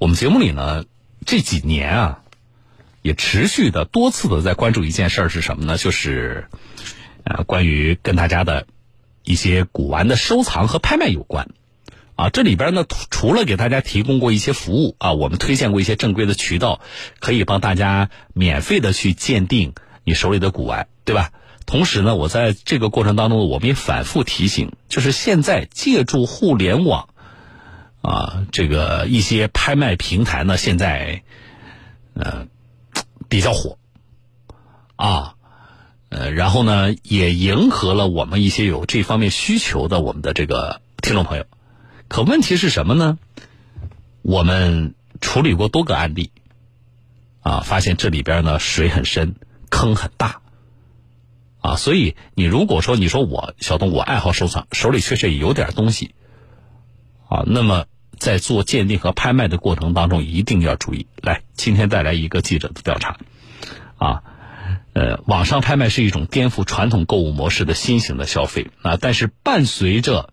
我们节目里呢这几年啊，也持续的多次的在关注一件事儿是什么呢？就是呃关于跟大家的一些古玩的收藏和拍卖有关。啊，这里边呢，除了给大家提供过一些服务啊，我们推荐过一些正规的渠道，可以帮大家免费的去鉴定你手里的古玩，对吧？同时呢，我在这个过程当中，我们也反复提醒，就是现在借助互联网啊，这个一些拍卖平台呢，现在呃比较火啊，呃，然后呢，也迎合了我们一些有这方面需求的我们的这个听众朋友。可问题是什么呢？我们处理过多个案例，啊，发现这里边呢水很深，坑很大，啊，所以你如果说你说我小东我爱好收藏，手里确实也有点东西，啊，那么在做鉴定和拍卖的过程当中一定要注意。来，今天带来一个记者的调查，啊，呃，网上拍卖是一种颠覆传统购物模式的新型的消费啊，但是伴随着。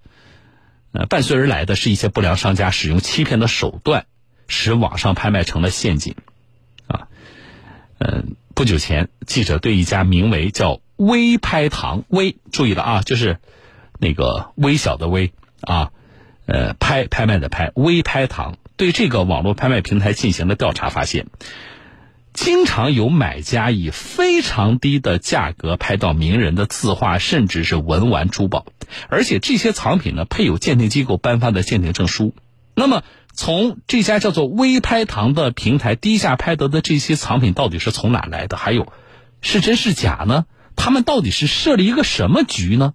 呃，伴随而来的是一些不良商家使用欺骗的手段，使网上拍卖成了陷阱，啊，嗯，不久前，记者对一家名为叫“微拍堂”微，注意了啊，就是那个微小的微啊，呃，拍拍卖的拍，微拍堂对这个网络拍卖平台进行了调查，发现。经常有买家以非常低的价格拍到名人的字画，甚至是文玩珠宝，而且这些藏品呢配有鉴定机构颁发的鉴定证书。那么，从这家叫做“微拍堂”的平台低价拍得的这些藏品，到底是从哪来的？还有，是真是假呢？他们到底是设了一个什么局呢？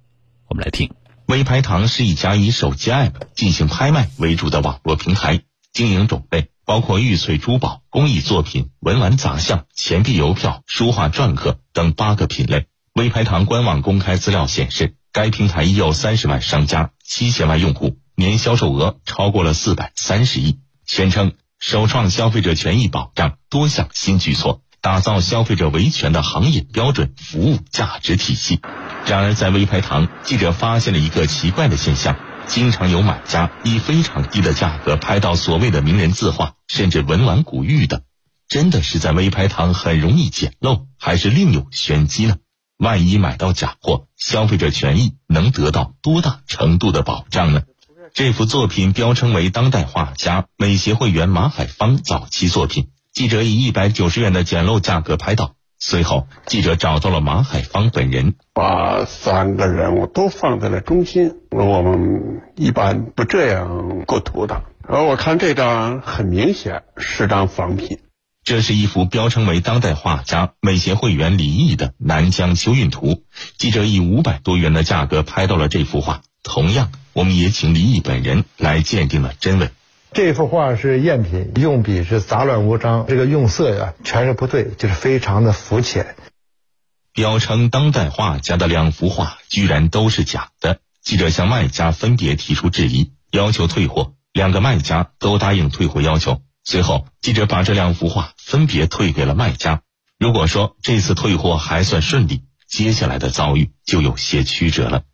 我们来听。微拍堂是一家以手机 App 进行拍卖为主的网络平台，经营种类。包括玉翠珠宝、工艺作品、文玩杂项、钱币邮票、书画篆刻等八个品类。微拍堂官网公开资料显示，该平台已有三十万商家、七千万用户，年销售额超过了四百三十亿。宣称首创消费者权益保障多项新举措，打造消费者维权的行业标准服务价值体系。然而，在微拍堂，记者发现了一个奇怪的现象。经常有买家以非常低的价格拍到所谓的名人字画，甚至文玩古玉的，真的是在微拍堂很容易捡漏，还是另有玄机呢？万一买到假货，消费者权益能得到多大程度的保障呢？这幅作品标称为当代画家美协会员马海芳早期作品，记者以一百九十元的捡漏价格拍到。随后，记者找到了马海芳本人，把三个人物都放在了中心。我们一般不这样构图的。而我看这张很明显是张仿品。这是一幅标称为当代画家美协会员李毅的《南疆秋韵图》。记者以五百多元的价格拍到了这幅画。同样，我们也请李毅本人来鉴定了真伪。这幅画是赝品，用笔是杂乱无章，这个用色呀全是不对，就是非常的肤浅。标称当代画家的两幅画居然都是假的，记者向卖家分别提出质疑，要求退货，两个卖家都答应退货要求。随后，记者把这两幅画分别退给了卖家。如果说这次退货还算顺利，接下来的遭遇就有些曲折了。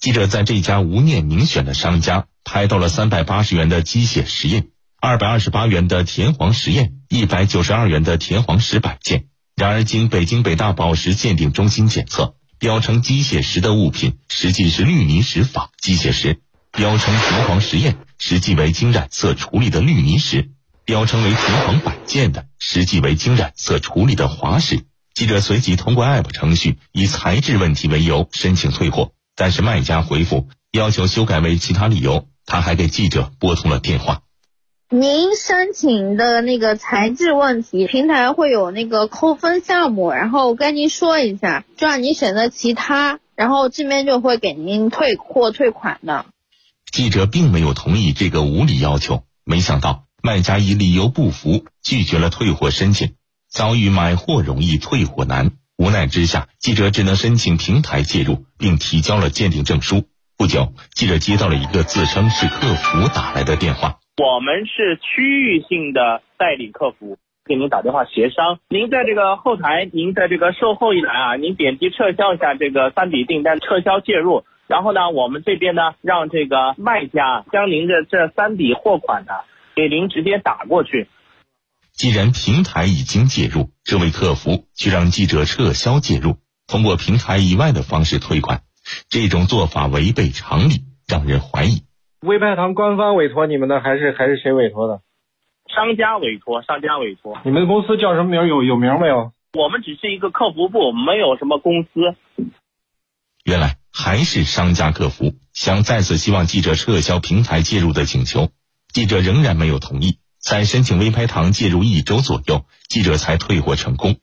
记者在这家无念明选的商家。拍到了三百八十元的机械石印，二百二十八元的田黄石印，一百九十二元的田黄石摆件。然而，经北京北大宝石鉴定中心检测，标称机械石的物品实际是绿泥石仿机械石；标称田黄石印实际为经染色处理的绿泥石；标称为田黄摆件的实际为经染色处理的滑石。记者随即通过 App 程序以材质问题为由申请退货，但是卖家回复要求修改为其他理由。他还给记者拨通了电话。您申请的那个材质问题，平台会有那个扣分项目，然后跟您说一下，就让您选择其他，然后这边就会给您退货退款的。记者并没有同意这个无理要求，没想到卖家以理由不符拒绝了退货申请，遭遇买货容易退货难，无奈之下，记者只能申请平台介入，并提交了鉴定证书。不久，记者接到了一个自称是客服打来的电话。我们是区域性的代理客服，给您打电话协商。您在这个后台，您在这个售后一栏啊，您点击撤销一下这个三笔订单，撤销介入。然后呢，我们这边呢，让这个卖家将您的这三笔货款呢，给您直接打过去。既然平台已经介入，这位客服却让记者撤销介入，通过平台以外的方式退款，这种做法违背常理，让人怀疑。微派堂官方委托你们的，还是还是谁委托的？商家委托，商家委托。你们的公司叫什么名？有有名没有？我们只是一个客服部，没有什么公司。原来还是商家客服想再次希望记者撤销平台介入的请求，记者仍然没有同意。在申请微拍堂介入一周左右，记者才退货成功。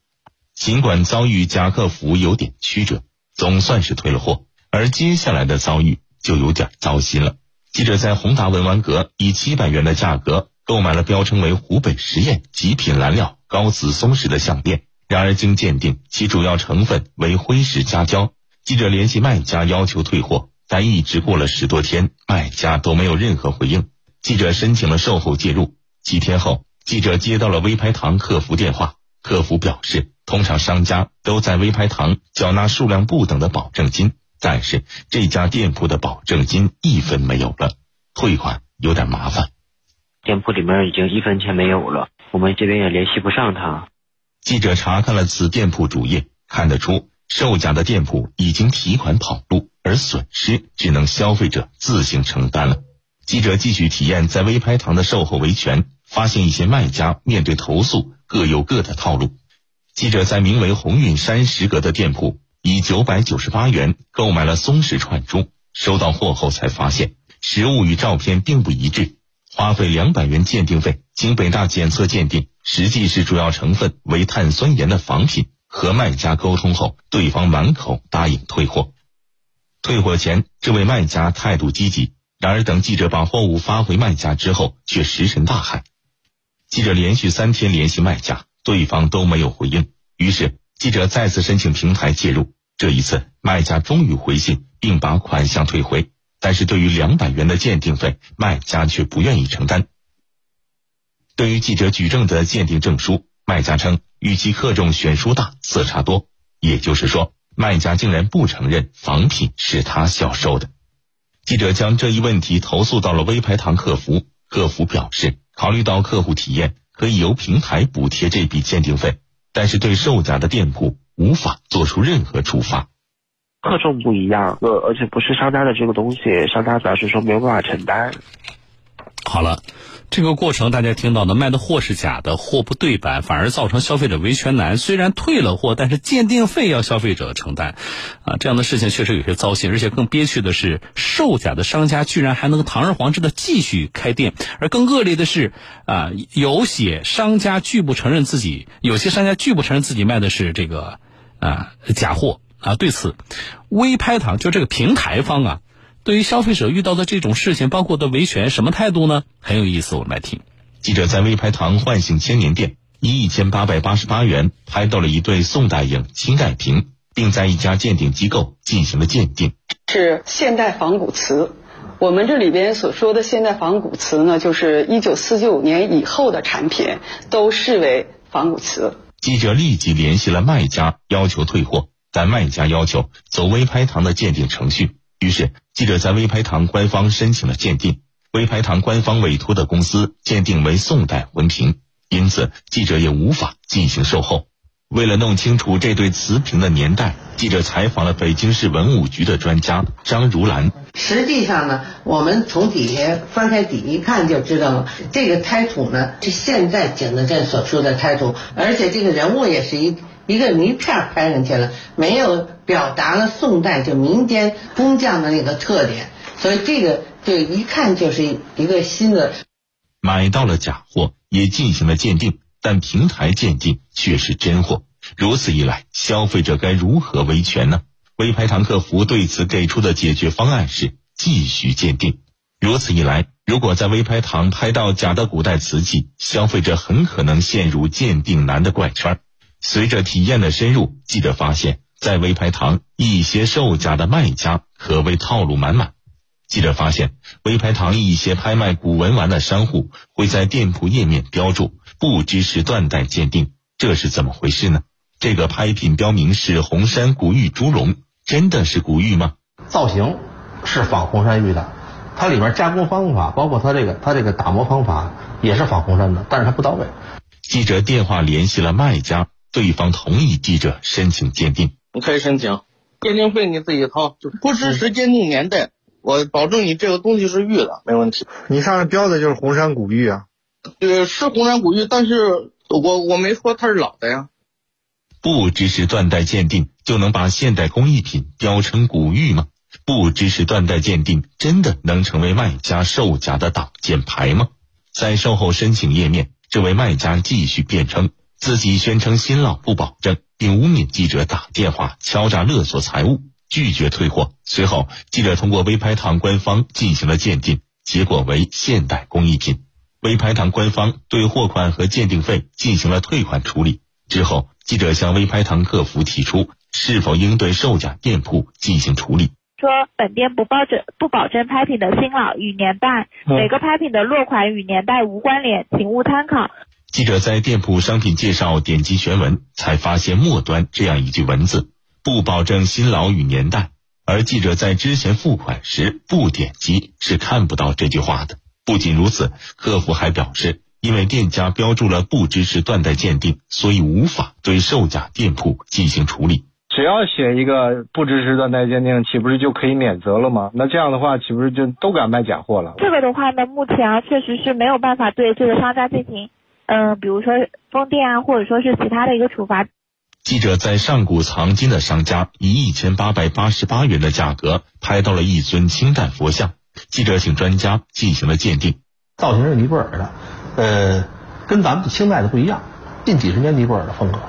尽管遭遇假客服有点曲折，总算是退了货。而接下来的遭遇就有点糟心了。记者在宏达文玩阁以七百元的价格购买了标称为湖北十堰极品蓝料高紫松石的项链，然而经鉴定，其主要成分为灰石加胶。记者联系卖家要求退货，但一直过了十多天，卖家都没有任何回应。记者申请了售后介入。几天后，记者接到了微拍堂客服电话，客服表示，通常商家都在微拍堂缴纳数量不等的保证金，但是这家店铺的保证金一分没有了，退款有点麻烦。店铺里面已经一分钱没有了，我们这边也联系不上他。记者查看了此店铺主页，看得出售假的店铺已经提款跑路，而损失只能消费者自行承担了。记者继续体验在微拍堂的售后维权，发现一些卖家面对投诉各有各的套路。记者在名为鸿运山石阁的店铺以九百九十八元购买了松石串珠，收到货后才发现实物与照片并不一致，花费两百元鉴定费，经北大检测鉴定，实际是主要成分为碳酸盐的仿品。和卖家沟通后，对方满口答应退货。退货前，这位卖家态度积极。然而，等记者把货物发回卖家之后，却石沉大海。记者连续三天联系卖家，对方都没有回应。于是，记者再次申请平台介入。这一次，卖家终于回信，并把款项退回。但是对于两百元的鉴定费，卖家却不愿意承担。对于记者举证的鉴定证书，卖家称与其克重选书大，色差多。也就是说，卖家竟然不承认仿品是他销售的。记者将这一问题投诉到了微拍堂客服，客服表示，考虑到客户体验，可以由平台补贴这笔鉴定费，但是对售假的店铺无法做出任何处罚。克重不一样，呃，而且不是商家的这个东西，商家表示说没有办法承担。好了。这个过程大家听到的，卖的货是假的，货不对版，反而造成消费者维权难。虽然退了货，但是鉴定费要消费者承担，啊，这样的事情确实有些糟心。而且更憋屈的是，售假的商家居然还能堂而皇之的继续开店。而更恶劣的是，啊，有些商家拒不承认自己，有些商家拒不承认自己卖的是这个啊假货啊。对此，微拍堂就这个平台方啊。对于消费者遇到的这种事情，包括的维权，什么态度呢？很有意思，我们来听。记者在微拍堂唤醒千年店，以一千八百八十八元拍到了一对宋代影清代瓶，并在一家鉴定机构进行了鉴定。是现代仿古瓷。我们这里边所说的现代仿古瓷呢，就是一九四九年以后的产品都视为仿古瓷。记者立即联系了卖家，要求退货，但卖家要求走微拍堂的鉴定程序。于是，记者在微拍堂官方申请了鉴定，微拍堂官方委托的公司鉴定为宋代文瓶，因此记者也无法进行售后。为了弄清楚这对瓷瓶的年代，记者采访了北京市文物局的专家张如兰。实际上呢，我们从底下翻开底一看就知道了，这个胎土呢是现在景德镇所出的胎土，而且这个人物也是一。一个泥片拍上去了，没有表达了宋代就民间工匠的那个特点，所以这个就一看就是一个新的。买到了假货，也进行了鉴定，但平台鉴定却是真货。如此一来，消费者该如何维权呢？微拍堂客服对此给出的解决方案是继续鉴定。如此一来，如果在微拍堂拍到假的古代瓷器，消费者很可能陷入鉴定难的怪圈。随着体验的深入，记者发现，在微拍堂一些售假的卖家可谓套路满满。记者发现，微拍堂一些拍卖古文玩的商户会在店铺页面标注“不支持断代鉴定”，这是怎么回事呢？这个拍品标明是红山古玉猪龙，真的是古玉吗？造型是仿红山玉的，它里面加工方法，包括它这个它这个打磨方法也是仿红山的，但是它不到位。记者电话联系了卖家，对方同意记者申请鉴定。你可以申请，鉴定费你自己掏，就不支持鉴定年代，我保证你这个东西是玉的，没问题。你上面标的就是红山古玉啊？对，是红山古玉，但是我我没说它是老的呀。不支持断代鉴定，就能把现代工艺品标成古玉吗？不支持断代鉴定，真的能成为卖家售假的挡箭牌吗？在售后申请页面，这位卖家继续辩称自己宣称新老不保证，并污蔑记者打电话敲诈勒索财物，拒绝退货。随后，记者通过微拍堂官方进行了鉴定，结果为现代工艺品。微拍堂官方对货款和鉴定费进行了退款处理。之后，记者向微拍堂客服提出，是否应对售假店铺进行处理。说本店不保证不保证拍品的新老与年代，每个拍品的落款与年代无关联，请勿参考。记者在店铺商品介绍点击全文，才发现末端这样一句文字：不保证新老与年代。而记者在之前付款时不点击是看不到这句话的。不仅如此，客服还表示。因为店家标注了不支持断代鉴定，所以无法对售假店铺进行处理。只要写一个不支持断代鉴定，岂不是就可以免责了吗？那这样的话，岂不是就都敢卖假货了？这个的话呢，目前啊，确实是没有办法对这个商家进行，嗯，比如说封店啊，或者说是其他的一个处罚。记者在上古藏金的商家以一千八百八十八元的价格拍到了一尊清代佛像，记者请专家进行了鉴定，造型是尼泊尔的。呃，跟咱们清代的不一样，近几十年尼泊尔的风格。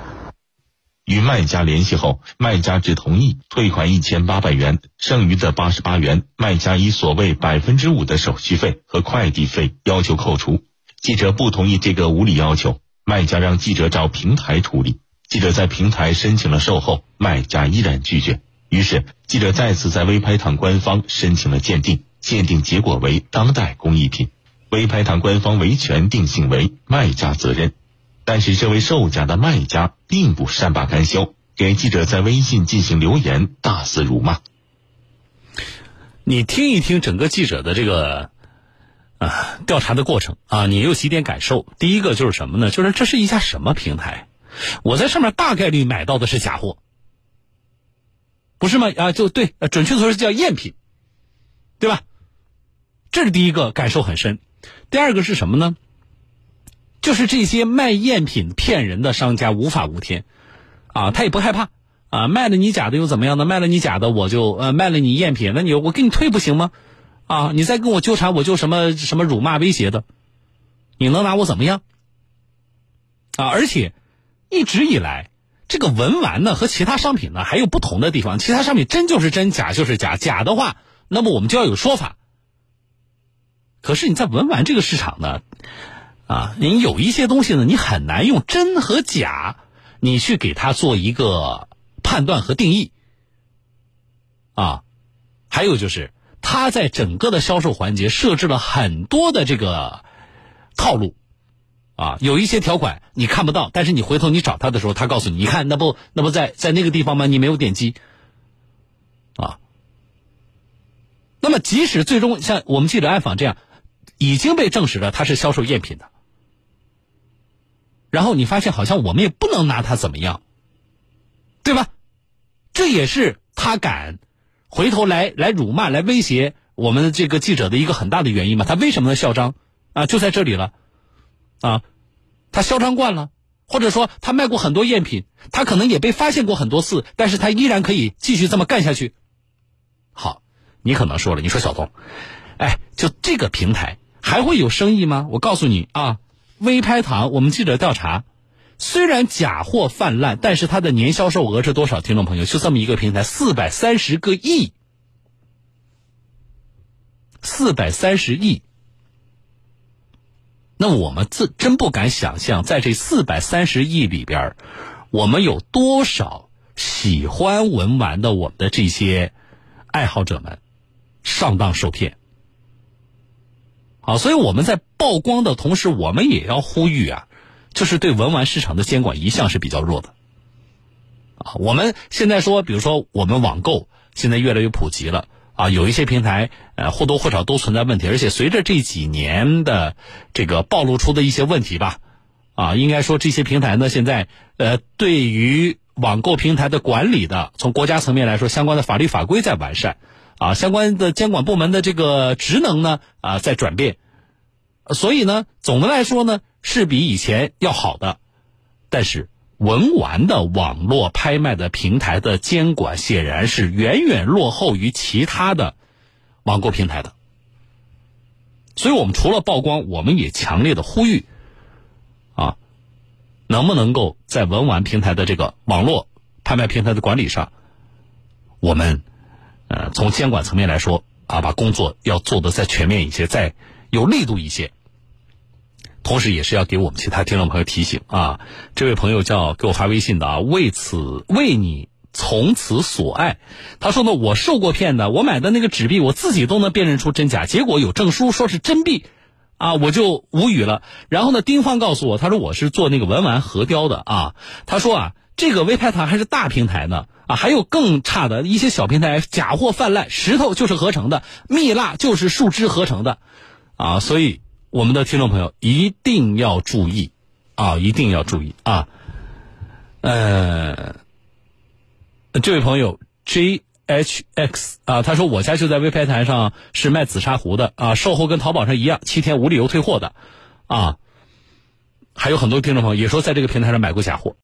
与卖家联系后，卖家只同意退款一千八百元，剩余的八十八元，卖家以所谓百分之五的手续费和快递费要求扣除。记者不同意这个无理要求，卖家让记者找平台处理。记者在平台申请了售后，卖家依然拒绝。于是，记者再次在微拍堂官方申请了鉴定，鉴定结果为当代工艺品。微拍堂官方维权定性为卖家责任，但是这位售假的卖家并不善罢甘休，给记者在微信进行留言，大肆辱骂。你听一听整个记者的这个啊调查的过程啊，你有几点感受？第一个就是什么呢？就是这是一家什么平台？我在上面大概率买到的是假货，不是吗？啊，就对，准确的说是叫赝品，对吧？这是第一个感受很深。第二个是什么呢？就是这些卖赝品骗人的商家无法无天，啊，他也不害怕，啊，卖了你假的又怎么样呢？卖了你假的，我就呃卖了你赝品，那你我给你退不行吗？啊，你再跟我纠缠，我就什么什么辱骂威胁的，你能拿我怎么样？啊，而且一直以来，这个文玩呢和其他商品呢还有不同的地方，其他商品真就是真，假就是假，假的话，那么我们就要有说法。可是你在文玩这个市场呢，啊，你有一些东西呢，你很难用真和假，你去给它做一个判断和定义，啊，还有就是，他在整个的销售环节设置了很多的这个套路，啊，有一些条款你看不到，但是你回头你找他的时候，他告诉你，你看那不那不在在那个地方吗？你没有点击，啊，那么即使最终像我们记者暗访这样。已经被证实了，他是销售赝品的。然后你发现，好像我们也不能拿他怎么样，对吧？这也是他敢回头来来辱骂、来威胁我们这个记者的一个很大的原因嘛？他为什么呢？嚣张啊，就在这里了啊！他嚣张惯了，或者说他卖过很多赝品，他可能也被发现过很多次，但是他依然可以继续这么干下去。好，你可能说了，你说小东，哎，就这个平台。还会有生意吗？我告诉你啊，微拍堂，我们记者调查，虽然假货泛滥，但是它的年销售额是多少？听众朋友，就这么一个平台，四百三十个亿，四百三十亿。那我们自真不敢想象，在这四百三十亿里边，我们有多少喜欢文玩的我们的这些爱好者们上当受骗。啊，所以我们在曝光的同时，我们也要呼吁啊，就是对文玩市场的监管一向是比较弱的。啊，我们现在说，比如说我们网购现在越来越普及了，啊，有一些平台呃或多或少都存在问题，而且随着这几年的这个暴露出的一些问题吧，啊，应该说这些平台呢现在呃对于网购平台的管理的，从国家层面来说，相关的法律法规在完善，啊，相关的监管部门的这个职能呢啊在转变，所以呢，总的来说呢是比以前要好的，但是。文玩的网络拍卖的平台的监管显然是远远落后于其他的网购平台的，所以我们除了曝光，我们也强烈的呼吁，啊，能不能够在文玩平台的这个网络拍卖平台的管理上，我们呃从监管层面来说啊，把工作要做的再全面一些，再有力度一些。同时，也是要给我们其他听众朋友提醒啊，这位朋友叫给我发微信的啊，为此为你从此所爱，他说呢，我受过骗的，我买的那个纸币，我自己都能辨认出真假，结果有证书说是真币，啊，我就无语了。然后呢，丁芳告诉我，他说我是做那个文玩核雕的啊，他说啊，这个微拍堂还是大平台呢，啊，还有更差的一些小平台，假货泛滥，石头就是合成的，蜜蜡就是树脂合成的，啊，所以。我们的听众朋友一定要注意，啊，一定要注意啊！呃，这位朋友 J H X 啊，他说我家就在微拍台上是卖紫砂壶的啊，售后跟淘宝上一样，七天无理由退货的啊。还有很多听众朋友也说在这个平台上买过假货。